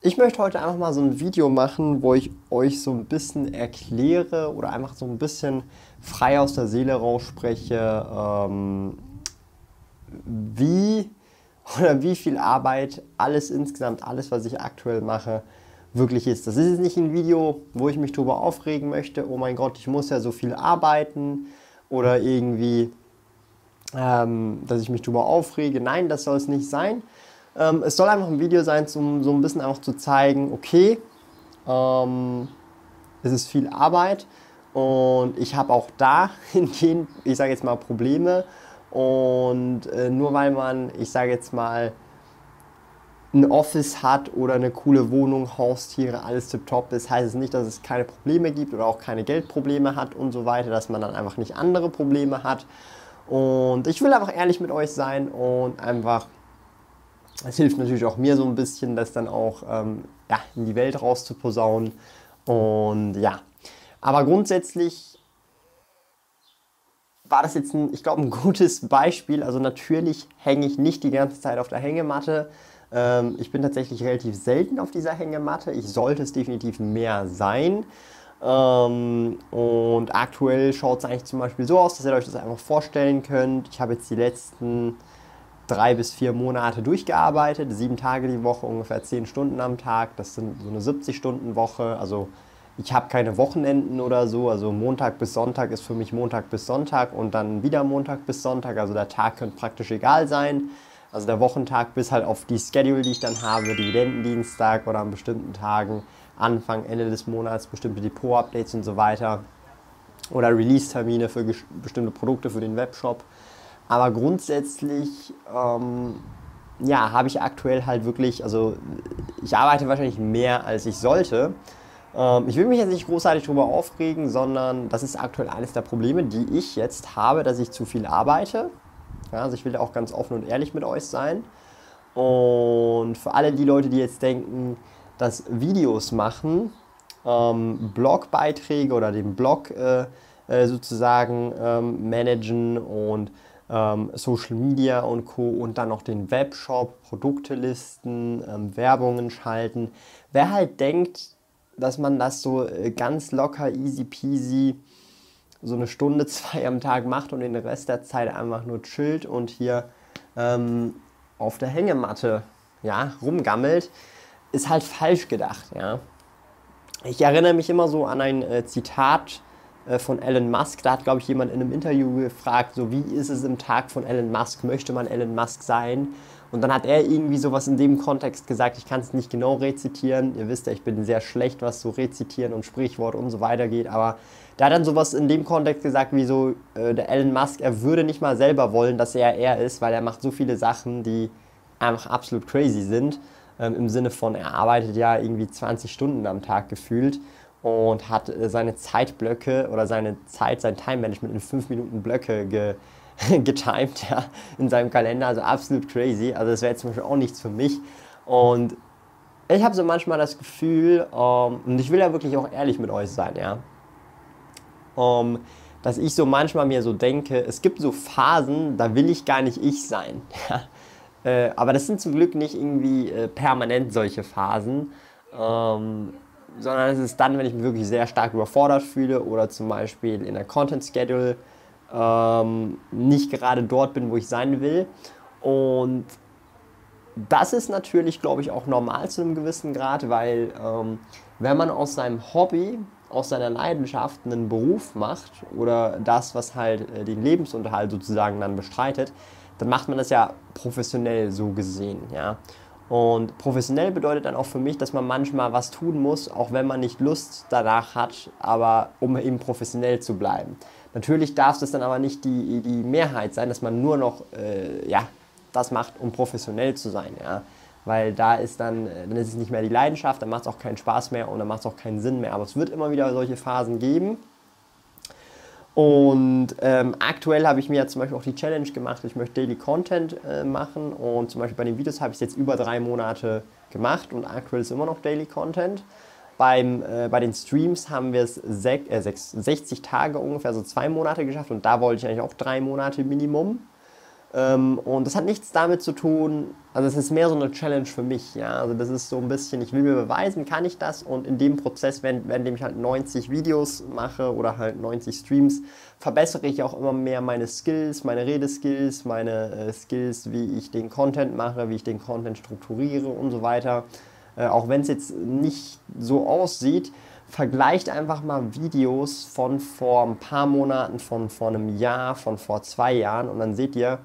Ich möchte heute einfach mal so ein Video machen, wo ich euch so ein bisschen erkläre oder einfach so ein bisschen frei aus der Seele rausspreche, ähm, wie oder wie viel Arbeit alles insgesamt, alles, was ich aktuell mache, wirklich ist. Das ist jetzt nicht ein Video, wo ich mich darüber aufregen möchte, oh mein Gott, ich muss ja so viel arbeiten oder irgendwie, ähm, dass ich mich darüber aufrege. Nein, das soll es nicht sein ähm, es soll einfach ein Video sein, um so ein bisschen auch zu zeigen, okay, ähm, es ist viel Arbeit und ich habe auch dahingehend, ich sage jetzt mal, Probleme. Und äh, nur weil man, ich sage jetzt mal, ein Office hat oder eine coole Wohnung, Haustiere, alles tipptopp ist, heißt es nicht, dass es keine Probleme gibt oder auch keine Geldprobleme hat und so weiter, dass man dann einfach nicht andere Probleme hat. Und ich will einfach ehrlich mit euch sein und einfach es hilft natürlich auch mir so ein bisschen, das dann auch ähm, ja, in die Welt rauszuposaunen. Und ja, aber grundsätzlich war das jetzt, ein, ich glaube, ein gutes Beispiel. Also natürlich hänge ich nicht die ganze Zeit auf der Hängematte. Ähm, ich bin tatsächlich relativ selten auf dieser Hängematte. Ich sollte es definitiv mehr sein. Ähm, und aktuell schaut es eigentlich zum Beispiel so aus, dass ihr euch das einfach vorstellen könnt. Ich habe jetzt die letzten drei bis vier Monate durchgearbeitet, sieben Tage die Woche, ungefähr zehn Stunden am Tag. Das sind so eine 70-Stunden-Woche. Also ich habe keine Wochenenden oder so. Also Montag bis Sonntag ist für mich Montag bis Sonntag und dann wieder Montag bis Sonntag. Also der Tag könnte praktisch egal sein. Also der Wochentag bis halt auf die Schedule, die ich dann habe, Dividendendienstag oder an bestimmten Tagen, Anfang, Ende des Monats, bestimmte Depot-Updates und so weiter. Oder Release-Termine für bestimmte Produkte für den Webshop. Aber grundsätzlich, ähm, ja, habe ich aktuell halt wirklich, also ich arbeite wahrscheinlich mehr, als ich sollte. Ähm, ich will mich jetzt nicht großartig darüber aufregen, sondern das ist aktuell eines der Probleme, die ich jetzt habe, dass ich zu viel arbeite. Ja, also ich will auch ganz offen und ehrlich mit euch sein. Und für alle die Leute, die jetzt denken, dass Videos machen, ähm, Blogbeiträge oder den Blog äh, äh, sozusagen ähm, managen und ähm, Social Media und Co. und dann noch den Webshop, Produkte listen, ähm, Werbungen schalten. Wer halt denkt, dass man das so äh, ganz locker, easy peasy, so eine Stunde, zwei am Tag macht und den Rest der Zeit einfach nur chillt und hier ähm, auf der Hängematte ja, rumgammelt, ist halt falsch gedacht. Ja. Ich erinnere mich immer so an ein äh, Zitat von Elon Musk. Da hat, glaube ich, jemand in einem Interview gefragt, so wie ist es im Tag von Elon Musk? Möchte man Elon Musk sein? Und dann hat er irgendwie sowas in dem Kontext gesagt, ich kann es nicht genau rezitieren. Ihr wisst ja, ich bin sehr schlecht, was so rezitieren und Sprichwort und so weiter geht. Aber der hat dann sowas in dem Kontext gesagt, wie so äh, der Elon Musk, er würde nicht mal selber wollen, dass er er ist, weil er macht so viele Sachen, die einfach absolut crazy sind. Ähm, Im Sinne von, er arbeitet ja irgendwie 20 Stunden am Tag gefühlt und hat äh, seine Zeitblöcke oder seine Zeit, sein Time-Management in 5 Minuten Blöcke ge getimed ja, in seinem Kalender. Also absolut crazy. Also das wäre zum Beispiel auch nichts für mich. Und ich habe so manchmal das Gefühl, ähm, und ich will ja wirklich auch ehrlich mit euch sein, ja, ähm, dass ich so manchmal mir so denke, es gibt so Phasen, da will ich gar nicht ich sein. Ja? Äh, aber das sind zum Glück nicht irgendwie äh, permanent solche Phasen. Ähm, sondern es ist dann, wenn ich mich wirklich sehr stark überfordert fühle oder zum Beispiel in der Content Schedule ähm, nicht gerade dort bin, wo ich sein will. Und das ist natürlich, glaube ich, auch normal zu einem gewissen Grad, weil ähm, wenn man aus seinem Hobby, aus seiner Leidenschaft einen Beruf macht oder das, was halt äh, den Lebensunterhalt sozusagen dann bestreitet, dann macht man das ja professionell so gesehen, ja. Und professionell bedeutet dann auch für mich, dass man manchmal was tun muss, auch wenn man nicht Lust danach hat, aber um eben professionell zu bleiben. Natürlich darf es dann aber nicht die, die Mehrheit sein, dass man nur noch äh, ja, das macht, um professionell zu sein. Ja. weil da ist dann, dann ist es nicht mehr die Leidenschaft, dann macht es auch keinen Spaß mehr und dann macht es auch keinen Sinn mehr. Aber es wird immer wieder solche Phasen geben. Und ähm, aktuell habe ich mir zum Beispiel auch die Challenge gemacht, ich möchte Daily Content äh, machen und zum Beispiel bei den Videos habe ich es jetzt über drei Monate gemacht und aktuell ist immer noch Daily Content. Beim, äh, bei den Streams haben wir es äh, 60 Tage ungefähr, so zwei Monate geschafft und da wollte ich eigentlich auch drei Monate Minimum. Ähm, und das hat nichts damit zu tun, also es ist mehr so eine Challenge für mich, ja. Also das ist so ein bisschen, ich will mir beweisen, kann ich das? Und in dem Prozess, wenn, wenn ich halt 90 Videos mache oder halt 90 Streams, verbessere ich auch immer mehr meine Skills, meine Redeskills, meine äh, Skills, wie ich den Content mache, wie ich den Content strukturiere und so weiter. Äh, auch wenn es jetzt nicht so aussieht, vergleicht einfach mal Videos von vor ein paar Monaten, von vor einem Jahr, von vor zwei Jahren und dann seht ihr,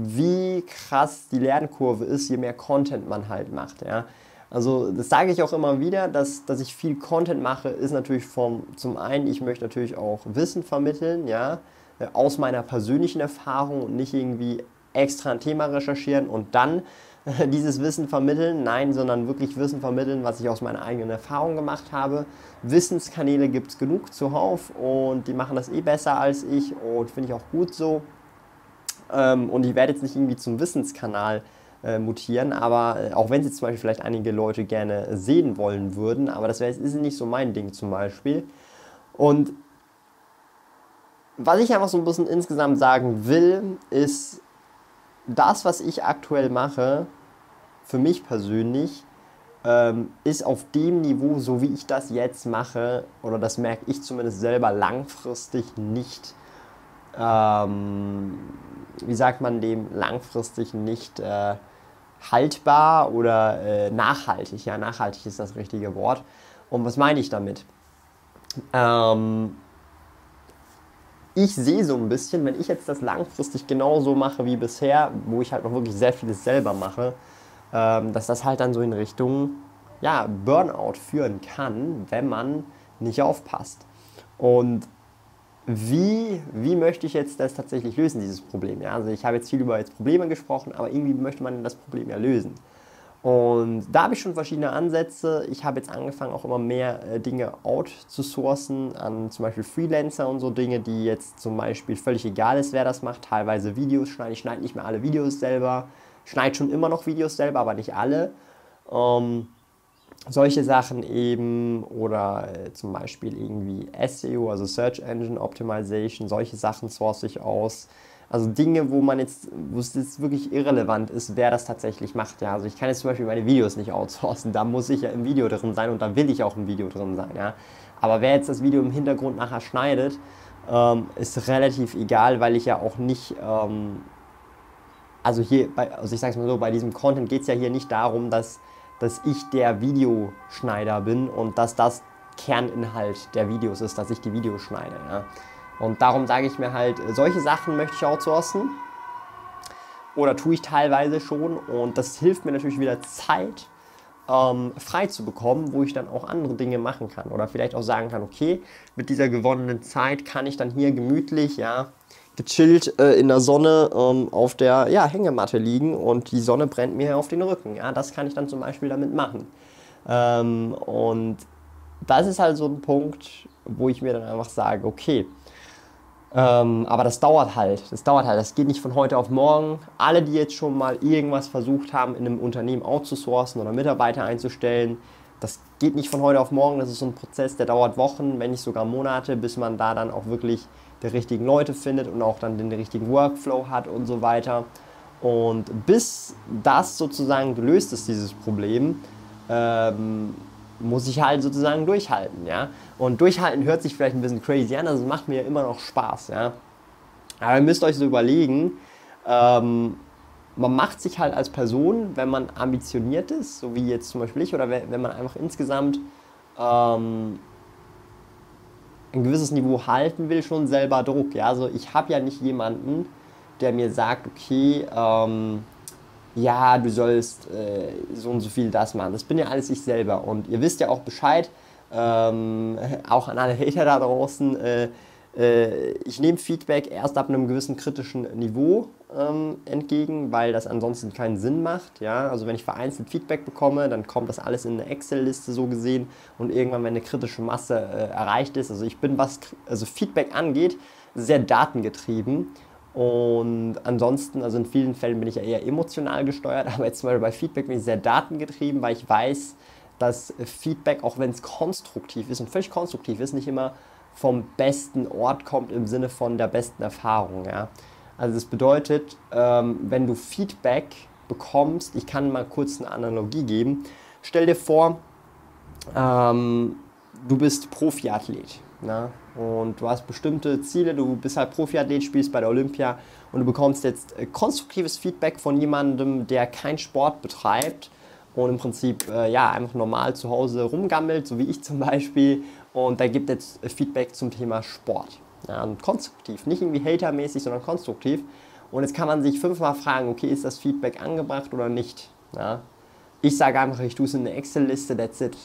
wie krass die Lernkurve ist, je mehr Content man halt macht. Ja? Also das sage ich auch immer wieder, dass, dass ich viel Content mache, ist natürlich vom, zum einen, ich möchte natürlich auch Wissen vermitteln, ja, äh, aus meiner persönlichen Erfahrung und nicht irgendwie extra ein Thema recherchieren und dann äh, dieses Wissen vermitteln, nein, sondern wirklich Wissen vermitteln, was ich aus meiner eigenen Erfahrung gemacht habe. Wissenskanäle gibt es genug zuhauf und die machen das eh besser als ich und finde ich auch gut so. Ähm, und ich werde jetzt nicht irgendwie zum Wissenskanal äh, mutieren, aber äh, auch wenn jetzt zum Beispiel vielleicht einige Leute gerne sehen wollen würden, aber das wär, ist nicht so mein Ding zum Beispiel. Und was ich einfach so ein bisschen insgesamt sagen will, ist, das, was ich aktuell mache, für mich persönlich, ähm, ist auf dem Niveau, so wie ich das jetzt mache, oder das merke ich zumindest selber langfristig nicht ähm, wie sagt man dem, langfristig nicht äh, haltbar oder äh, nachhaltig. Ja, nachhaltig ist das richtige Wort. Und was meine ich damit? Ähm, ich sehe so ein bisschen, wenn ich jetzt das langfristig genauso mache wie bisher, wo ich halt noch wirklich sehr vieles selber mache, ähm, dass das halt dann so in Richtung ja, Burnout führen kann, wenn man nicht aufpasst. Und wie, wie möchte ich jetzt das tatsächlich lösen, dieses Problem? Ja? Also ich habe jetzt viel über jetzt Probleme gesprochen, aber irgendwie möchte man das Problem ja lösen. Und da habe ich schon verschiedene Ansätze. Ich habe jetzt angefangen, auch immer mehr äh, Dinge outzusourcen an zum Beispiel Freelancer und so Dinge, die jetzt zum Beispiel völlig egal ist, wer das macht. Teilweise Videos schneiden. Ich schneide nicht mehr alle Videos selber. Schneide schon immer noch Videos selber, aber nicht alle. Ähm, solche Sachen eben oder äh, zum Beispiel irgendwie SEO, also Search Engine Optimization, solche Sachen source ich aus. Also Dinge, wo man jetzt, wo es jetzt wirklich irrelevant ist, wer das tatsächlich macht. Ja, also ich kann jetzt zum Beispiel meine Videos nicht outsourcen, da muss ich ja im Video drin sein und da will ich auch im Video drin sein. Ja, aber wer jetzt das Video im Hintergrund nachher schneidet, ähm, ist relativ egal, weil ich ja auch nicht ähm, also hier, bei, also ich sage es mal so, bei diesem Content geht es ja hier nicht darum, dass dass ich der Videoschneider bin und dass das Kerninhalt der Videos ist, dass ich die Videos schneide. Ja. Und darum sage ich mir halt, solche Sachen möchte ich outsourcen. Oder tue ich teilweise schon. Und das hilft mir natürlich wieder Zeit ähm, frei zu bekommen, wo ich dann auch andere Dinge machen kann. Oder vielleicht auch sagen kann, okay, mit dieser gewonnenen Zeit kann ich dann hier gemütlich, ja, gechillt äh, in der Sonne ähm, auf der ja, Hängematte liegen und die Sonne brennt mir auf den Rücken. Ja, das kann ich dann zum Beispiel damit machen. Ähm, und das ist halt so ein Punkt, wo ich mir dann einfach sage, okay, ähm, aber das dauert halt. Das dauert halt. Das geht nicht von heute auf morgen. Alle, die jetzt schon mal irgendwas versucht haben, in einem Unternehmen outzusourcen oder Mitarbeiter einzustellen, das geht nicht von heute auf morgen. Das ist so ein Prozess, der dauert Wochen, wenn nicht sogar Monate, bis man da dann auch wirklich die richtigen Leute findet und auch dann den richtigen Workflow hat und so weiter. Und bis das sozusagen gelöst ist, dieses Problem, ähm, muss ich halt sozusagen durchhalten, ja. Und durchhalten hört sich vielleicht ein bisschen crazy an, also macht mir immer noch Spaß, ja. Aber ihr müsst euch so überlegen, ähm, man macht sich halt als Person, wenn man ambitioniert ist, so wie jetzt zum Beispiel ich, oder wenn man einfach insgesamt ähm, ein gewisses Niveau halten will, schon selber Druck. Ja? Also ich habe ja nicht jemanden, der mir sagt, okay, ähm, ja, du sollst äh, so und so viel das machen. Das bin ja alles ich selber. Und ihr wisst ja auch Bescheid, ähm, auch an alle Hater da draußen, äh, äh, ich nehme Feedback erst ab einem gewissen kritischen Niveau ähm, entgegen, weil das ansonsten keinen Sinn macht. Ja? Also wenn ich vereinzelt Feedback bekomme, dann kommt das alles in eine Excel-Liste so gesehen und irgendwann, wenn eine kritische Masse äh, erreicht ist, also ich bin, was also Feedback angeht, sehr datengetrieben. Und ansonsten, also in vielen Fällen bin ich ja eher emotional gesteuert, aber jetzt zum Beispiel bei Feedback bin ich sehr datengetrieben, weil ich weiß, dass Feedback, auch wenn es konstruktiv ist und völlig konstruktiv ist, nicht immer vom besten Ort kommt im Sinne von der besten Erfahrung. Ja? Also das bedeutet, ähm, wenn du Feedback bekommst, ich kann mal kurz eine Analogie geben. Stell dir vor, ähm, du bist Profiathlet na? und du hast bestimmte Ziele, du bist halt Profiathlet, spielst bei der Olympia und du bekommst jetzt äh, konstruktives Feedback von jemandem, der keinen Sport betreibt und im Prinzip äh, ja, einfach normal zu Hause rumgammelt, so wie ich zum Beispiel und da gibt jetzt Feedback zum Thema Sport. Ja, und konstruktiv, nicht irgendwie hatermäßig, sondern konstruktiv. Und jetzt kann man sich fünfmal fragen, okay, ist das Feedback angebracht oder nicht? Ja? Ich sage einfach, ich tue es in eine Excel-Liste, that's it.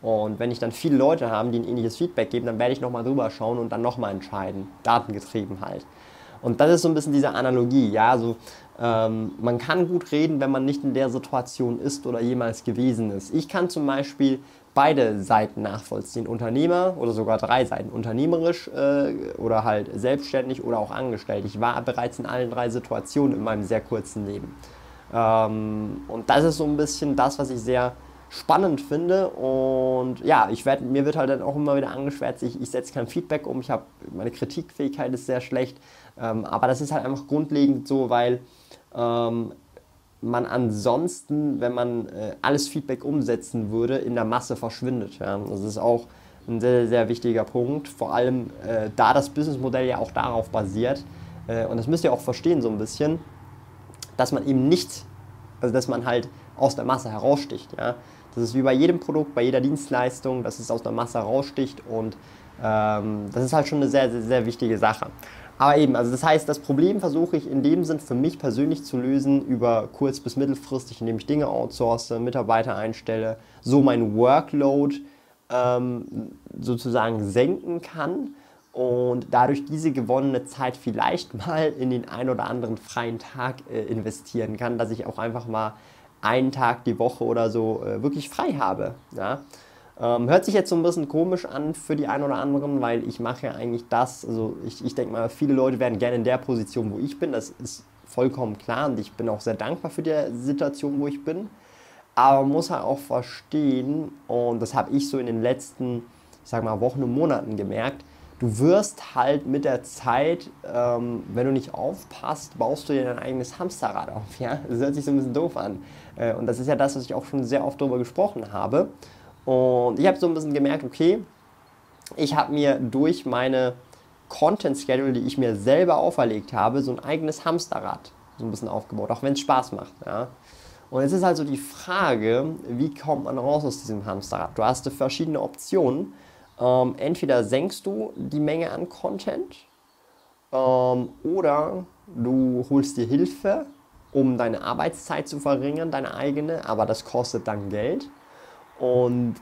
Und wenn ich dann viele Leute habe, die ein ähnliches Feedback geben, dann werde ich nochmal drüber schauen und dann nochmal entscheiden. Datengetrieben halt. Und das ist so ein bisschen diese Analogie. Ja, also ähm, man kann gut reden, wenn man nicht in der Situation ist oder jemals gewesen ist. Ich kann zum Beispiel beide Seiten nachvollziehen. Unternehmer oder sogar drei Seiten. Unternehmerisch äh, oder halt selbstständig oder auch angestellt. Ich war bereits in allen drei Situationen in meinem sehr kurzen Leben. Ähm, und das ist so ein bisschen das, was ich sehr spannend finde. Und ja, ich werd, mir wird halt dann auch immer wieder angeschwärzt, ich, ich setze kein Feedback um, ich habe meine Kritikfähigkeit ist sehr schlecht. Ähm, aber das ist halt einfach grundlegend so, weil ähm, man ansonsten, wenn man äh, alles Feedback umsetzen würde, in der Masse verschwindet. Ja? Das ist auch ein sehr, sehr wichtiger Punkt, vor allem äh, da das Businessmodell ja auch darauf basiert, äh, und das müsst ihr auch verstehen so ein bisschen, dass man eben nicht, also dass man halt aus der Masse heraussticht. Ja? Das ist wie bei jedem Produkt, bei jeder Dienstleistung, dass es aus der Masse heraussticht und ähm, das ist halt schon eine sehr, sehr, sehr wichtige Sache. Aber eben, also das heißt, das Problem versuche ich in dem Sinn für mich persönlich zu lösen über kurz- bis mittelfristig, indem ich Dinge outsource, Mitarbeiter einstelle, so mein Workload ähm, sozusagen senken kann und dadurch diese gewonnene Zeit vielleicht mal in den ein oder anderen freien Tag äh, investieren kann, dass ich auch einfach mal einen Tag die Woche oder so äh, wirklich frei habe. Ja? Ähm, hört sich jetzt so ein bisschen komisch an für die einen oder anderen, weil ich mache ja eigentlich das, also ich, ich denke mal, viele Leute werden gerne in der Position, wo ich bin, das ist vollkommen klar und ich bin auch sehr dankbar für die Situation, wo ich bin. Aber man muss halt auch verstehen, und das habe ich so in den letzten, ich sag mal, Wochen und Monaten gemerkt, du wirst halt mit der Zeit, ähm, wenn du nicht aufpasst, baust du dir dein eigenes Hamsterrad auf. Ja? Das hört sich so ein bisschen doof an. Äh, und das ist ja das, was ich auch schon sehr oft darüber gesprochen habe. Und ich habe so ein bisschen gemerkt, okay, ich habe mir durch meine Content Schedule, die ich mir selber auferlegt habe, so ein eigenes Hamsterrad so ein bisschen aufgebaut, auch wenn es Spaß macht. Ja. Und jetzt ist also die Frage, wie kommt man raus aus diesem Hamsterrad? Du hast verschiedene Optionen. Ähm, entweder senkst du die Menge an Content ähm, oder du holst dir Hilfe, um deine Arbeitszeit zu verringern, deine eigene, aber das kostet dann Geld. Und,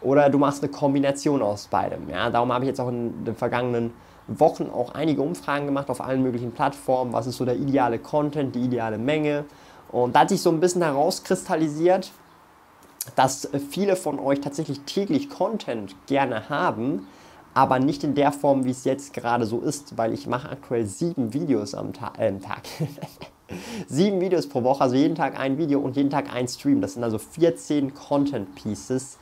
oder du machst eine Kombination aus beidem. Ja? Darum habe ich jetzt auch in den vergangenen Wochen auch einige Umfragen gemacht auf allen möglichen Plattformen. Was ist so der ideale Content, die ideale Menge? Und da hat sich so ein bisschen herauskristallisiert, dass viele von euch tatsächlich täglich Content gerne haben, aber nicht in der Form, wie es jetzt gerade so ist, weil ich mache aktuell sieben Videos am Ta äh, Tag. Sieben Videos pro Woche, also jeden Tag ein Video und jeden Tag ein Stream. Das sind also 14 Content Pieces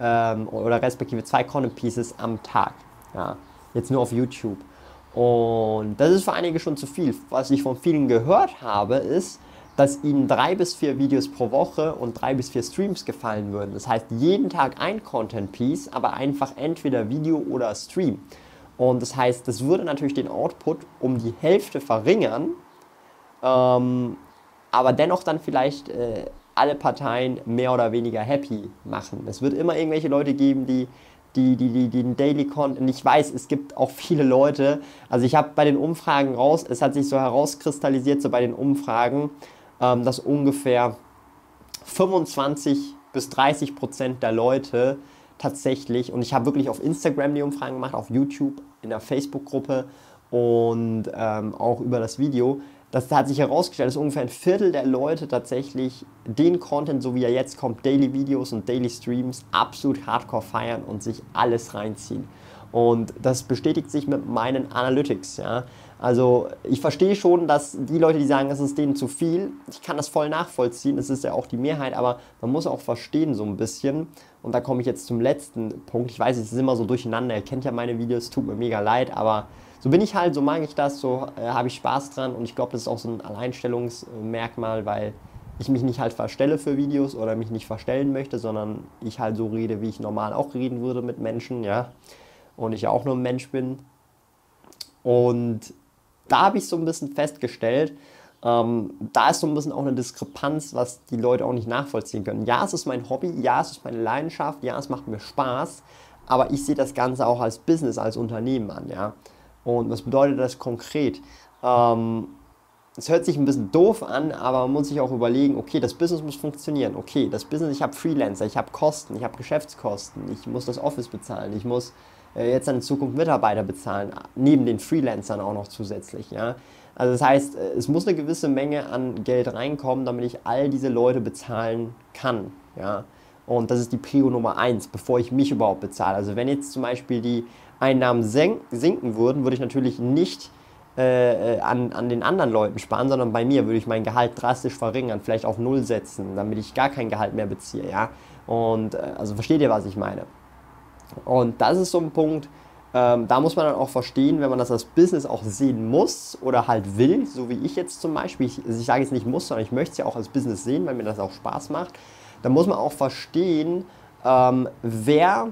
ähm, oder respektive zwei Content Pieces am Tag. Ja, jetzt nur auf YouTube. Und das ist für einige schon zu viel. Was ich von vielen gehört habe, ist, dass ihnen drei bis vier Videos pro Woche und drei bis vier Streams gefallen würden. Das heißt, jeden Tag ein Content Piece, aber einfach entweder Video oder Stream. Und das heißt, das würde natürlich den Output um die Hälfte verringern, ähm, aber dennoch dann vielleicht äh, alle Parteien mehr oder weniger happy machen. Es wird immer irgendwelche Leute geben, die die, die, die, den Daily Content. Ich weiß, es gibt auch viele Leute. Also ich habe bei den Umfragen raus, es hat sich so herauskristallisiert, so bei den Umfragen, ähm, dass ungefähr 25 bis 30 Prozent der Leute tatsächlich, und ich habe wirklich auf Instagram die Umfragen gemacht, auf YouTube in der Facebook-Gruppe und ähm, auch über das Video, das hat sich herausgestellt, dass ungefähr ein Viertel der Leute tatsächlich den Content, so wie er jetzt kommt, Daily Videos und Daily Streams, absolut hardcore feiern und sich alles reinziehen. Und das bestätigt sich mit meinen Analytics. Ja. Also ich verstehe schon, dass die Leute, die sagen, es ist denen zu viel, ich kann das voll nachvollziehen, es ist ja auch die Mehrheit, aber man muss auch verstehen so ein bisschen. Und da komme ich jetzt zum letzten Punkt. Ich weiß, es ist immer so durcheinander, ihr kennt ja meine Videos, tut mir mega leid, aber so bin ich halt, so mag ich das, so äh, habe ich Spaß dran und ich glaube, das ist auch so ein Alleinstellungsmerkmal, weil ich mich nicht halt verstelle für Videos oder mich nicht verstellen möchte, sondern ich halt so rede, wie ich normal auch reden würde mit Menschen, ja. Und ich ja auch nur ein Mensch bin. Und da habe ich so ein bisschen festgestellt, ähm, da ist so ein bisschen auch eine Diskrepanz, was die Leute auch nicht nachvollziehen können. Ja, es ist mein Hobby, ja, es ist meine Leidenschaft, ja, es macht mir Spaß, aber ich sehe das Ganze auch als Business, als Unternehmen an, ja. Und was bedeutet das konkret? Ähm, es hört sich ein bisschen doof an, aber man muss sich auch überlegen, okay, das Business muss funktionieren. Okay, das Business, ich habe Freelancer, ich habe Kosten, ich habe Geschäftskosten, ich muss das Office bezahlen, ich muss äh, jetzt in Zukunft Mitarbeiter bezahlen, neben den Freelancern auch noch zusätzlich. Ja? Also das heißt, äh, es muss eine gewisse Menge an Geld reinkommen, damit ich all diese Leute bezahlen kann. Ja? Und das ist die Prio Nummer eins, bevor ich mich überhaupt bezahle. Also wenn jetzt zum Beispiel die Einnahmen sinken würden, würde ich natürlich nicht äh, äh, an, an den anderen Leuten sparen, sondern bei mir würde ich mein Gehalt drastisch verringern, vielleicht auf Null setzen, damit ich gar kein Gehalt mehr beziehe. Ja? Und äh, also versteht ihr, was ich meine? Und das ist so ein Punkt, ähm, da muss man dann auch verstehen, wenn man das als Business auch sehen muss oder halt will, so wie ich jetzt zum Beispiel, ich, also ich sage jetzt nicht muss, sondern ich möchte es ja auch als Business sehen, weil mir das auch Spaß macht, dann muss man auch verstehen, ähm, wer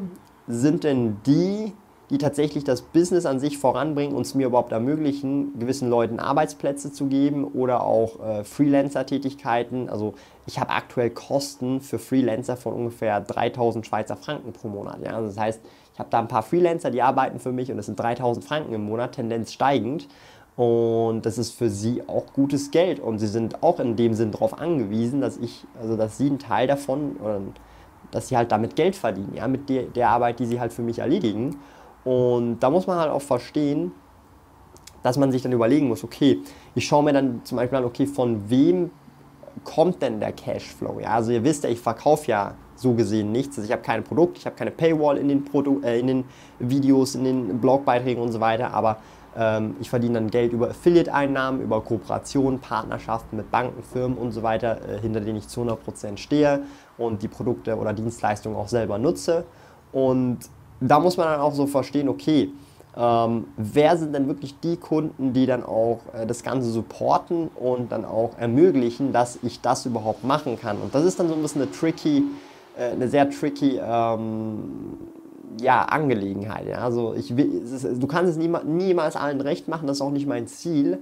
sind denn die, die tatsächlich das Business an sich voranbringen und es mir überhaupt ermöglichen, gewissen Leuten Arbeitsplätze zu geben oder auch äh, Freelancer-Tätigkeiten. Also ich habe aktuell Kosten für Freelancer von ungefähr 3000 Schweizer Franken pro Monat. Ja? Also das heißt, ich habe da ein paar Freelancer, die arbeiten für mich und das sind 3000 Franken im Monat, Tendenz steigend. Und das ist für sie auch gutes Geld und sie sind auch in dem Sinn darauf angewiesen, dass ich, also dass sie einen Teil davon, oder dass sie halt damit Geld verdienen, ja, mit der, der Arbeit, die sie halt für mich erledigen. Und da muss man halt auch verstehen, dass man sich dann überlegen muss, okay, ich schaue mir dann zum Beispiel an, okay, von wem kommt denn der Cashflow? Ja, also ihr wisst ja, ich verkaufe ja so gesehen nichts. Also ich habe kein Produkt, ich habe keine Paywall in den, Produ äh, in den Videos, in den Blogbeiträgen und so weiter, aber ähm, ich verdiene dann Geld über Affiliate-Einnahmen, über Kooperationen, Partnerschaften mit Banken, Firmen und so weiter, äh, hinter denen ich zu 100% stehe und die Produkte oder Dienstleistungen auch selber nutze. Und da muss man dann auch so verstehen, okay, ähm, wer sind denn wirklich die Kunden, die dann auch äh, das Ganze supporten und dann auch ermöglichen, dass ich das überhaupt machen kann. Und das ist dann so ein bisschen eine tricky, äh, eine sehr tricky ähm, ja, Angelegenheit. Ja? Also ich will, ist, du kannst es nie, niemals allen recht machen, das ist auch nicht mein Ziel.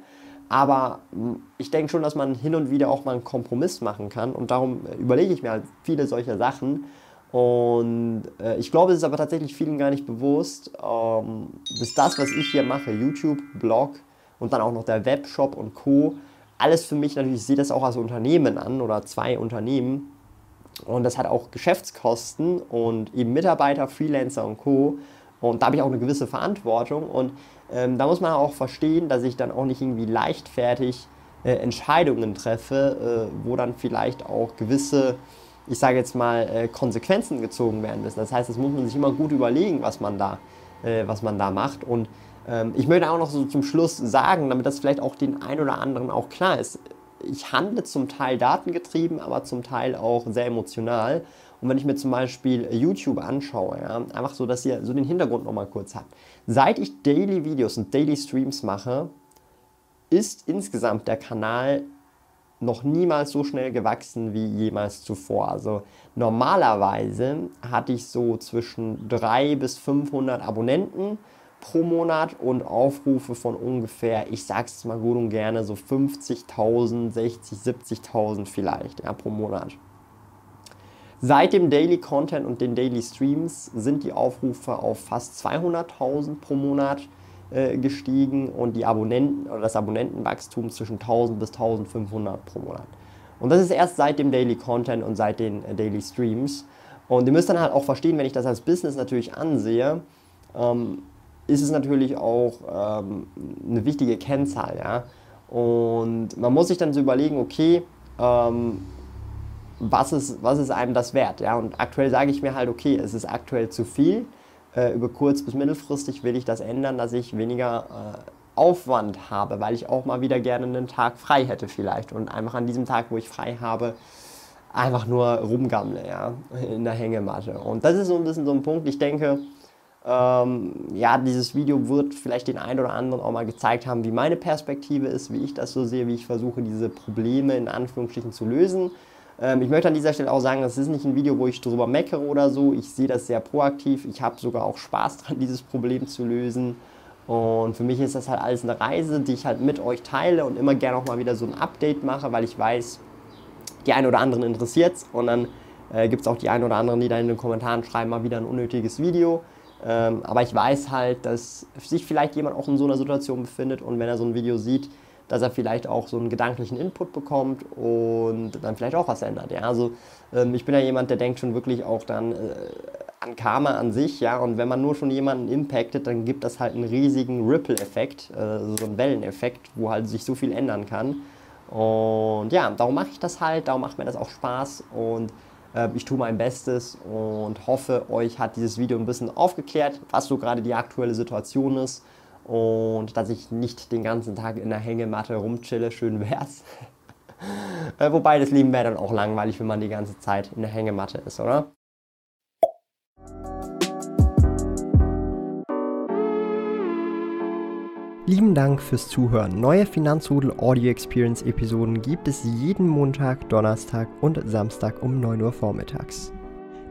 Aber hm, ich denke schon, dass man hin und wieder auch mal einen Kompromiss machen kann. Und darum äh, überlege ich mir halt viele solcher Sachen und äh, ich glaube, es ist aber tatsächlich vielen gar nicht bewusst, ähm, dass das, was ich hier mache, YouTube, Blog und dann auch noch der Webshop und Co., alles für mich natürlich, ich sehe das auch als Unternehmen an oder zwei Unternehmen. Und das hat auch Geschäftskosten und eben Mitarbeiter, Freelancer und Co. Und da habe ich auch eine gewisse Verantwortung. Und ähm, da muss man auch verstehen, dass ich dann auch nicht irgendwie leichtfertig äh, Entscheidungen treffe, äh, wo dann vielleicht auch gewisse ich sage jetzt mal, äh, Konsequenzen gezogen werden müssen. Das heißt, das muss man sich immer gut überlegen, was man da, äh, was man da macht. Und ähm, ich möchte auch noch so zum Schluss sagen, damit das vielleicht auch den einen oder anderen auch klar ist. Ich handle zum Teil datengetrieben, aber zum Teil auch sehr emotional. Und wenn ich mir zum Beispiel YouTube anschaue, ja, einfach so, dass ihr so den Hintergrund nochmal kurz habt. Seit ich Daily Videos und Daily Streams mache, ist insgesamt der Kanal noch niemals so schnell gewachsen wie jemals zuvor. Also normalerweise hatte ich so zwischen 300 bis 500 Abonnenten pro Monat und Aufrufe von ungefähr, ich sag's mal gut und gerne, so 50.000, 60, 70.000 vielleicht ja, pro Monat. Seit dem Daily Content und den Daily Streams sind die Aufrufe auf fast 200.000 pro Monat äh, gestiegen und die Abonnenten oder das Abonnentenwachstum zwischen 1000 bis 1500 pro Monat. Und das ist erst seit dem Daily Content und seit den äh, Daily Streams. Und ihr müsst dann halt auch verstehen, wenn ich das als Business natürlich ansehe, ähm, ist es natürlich auch ähm, eine wichtige Kennzahl. Ja? Und man muss sich dann so überlegen, okay, ähm, was, ist, was ist einem das wert? Ja? Und aktuell sage ich mir halt, okay, es ist aktuell zu viel. Äh, über kurz- bis mittelfristig will ich das ändern, dass ich weniger äh, Aufwand habe, weil ich auch mal wieder gerne einen Tag frei hätte vielleicht und einfach an diesem Tag, wo ich frei habe, einfach nur rumgammle, ja, in der Hängematte. Und das ist so ein bisschen so ein Punkt, ich denke, ähm, ja, dieses Video wird vielleicht den einen oder anderen auch mal gezeigt haben, wie meine Perspektive ist, wie ich das so sehe, wie ich versuche, diese Probleme in Anführungsstrichen zu lösen. Ähm, ich möchte an dieser Stelle auch sagen, das ist nicht ein Video, wo ich darüber meckere oder so. Ich sehe das sehr proaktiv. Ich habe sogar auch Spaß daran, dieses Problem zu lösen. Und für mich ist das halt alles eine Reise, die ich halt mit euch teile und immer gerne auch mal wieder so ein Update mache, weil ich weiß, die einen oder anderen interessiert es. Und dann äh, gibt es auch die einen oder anderen, die dann in den Kommentaren schreiben, mal wieder ein unnötiges Video. Ähm, aber ich weiß halt, dass sich vielleicht jemand auch in so einer Situation befindet und wenn er so ein Video sieht, dass er vielleicht auch so einen gedanklichen Input bekommt und dann vielleicht auch was ändert. Ja? Also ähm, ich bin ja jemand, der denkt schon wirklich auch dann äh, an Karma an sich, ja, und wenn man nur schon jemanden impactet, dann gibt das halt einen riesigen Ripple-Effekt, äh, so einen Welleneffekt, wo halt sich so viel ändern kann. Und ja, darum mache ich das halt, darum macht mir das auch Spaß und äh, ich tue mein Bestes und hoffe, euch hat dieses Video ein bisschen aufgeklärt, was so gerade die aktuelle Situation ist und dass ich nicht den ganzen Tag in der Hängematte rumchille, schön wär's. äh, wobei das Leben wäre dann auch langweilig, wenn man die ganze Zeit in der Hängematte ist, oder? Lieben Dank fürs Zuhören. Neue Finanzrudel Audio Experience Episoden gibt es jeden Montag, Donnerstag und Samstag um 9 Uhr vormittags.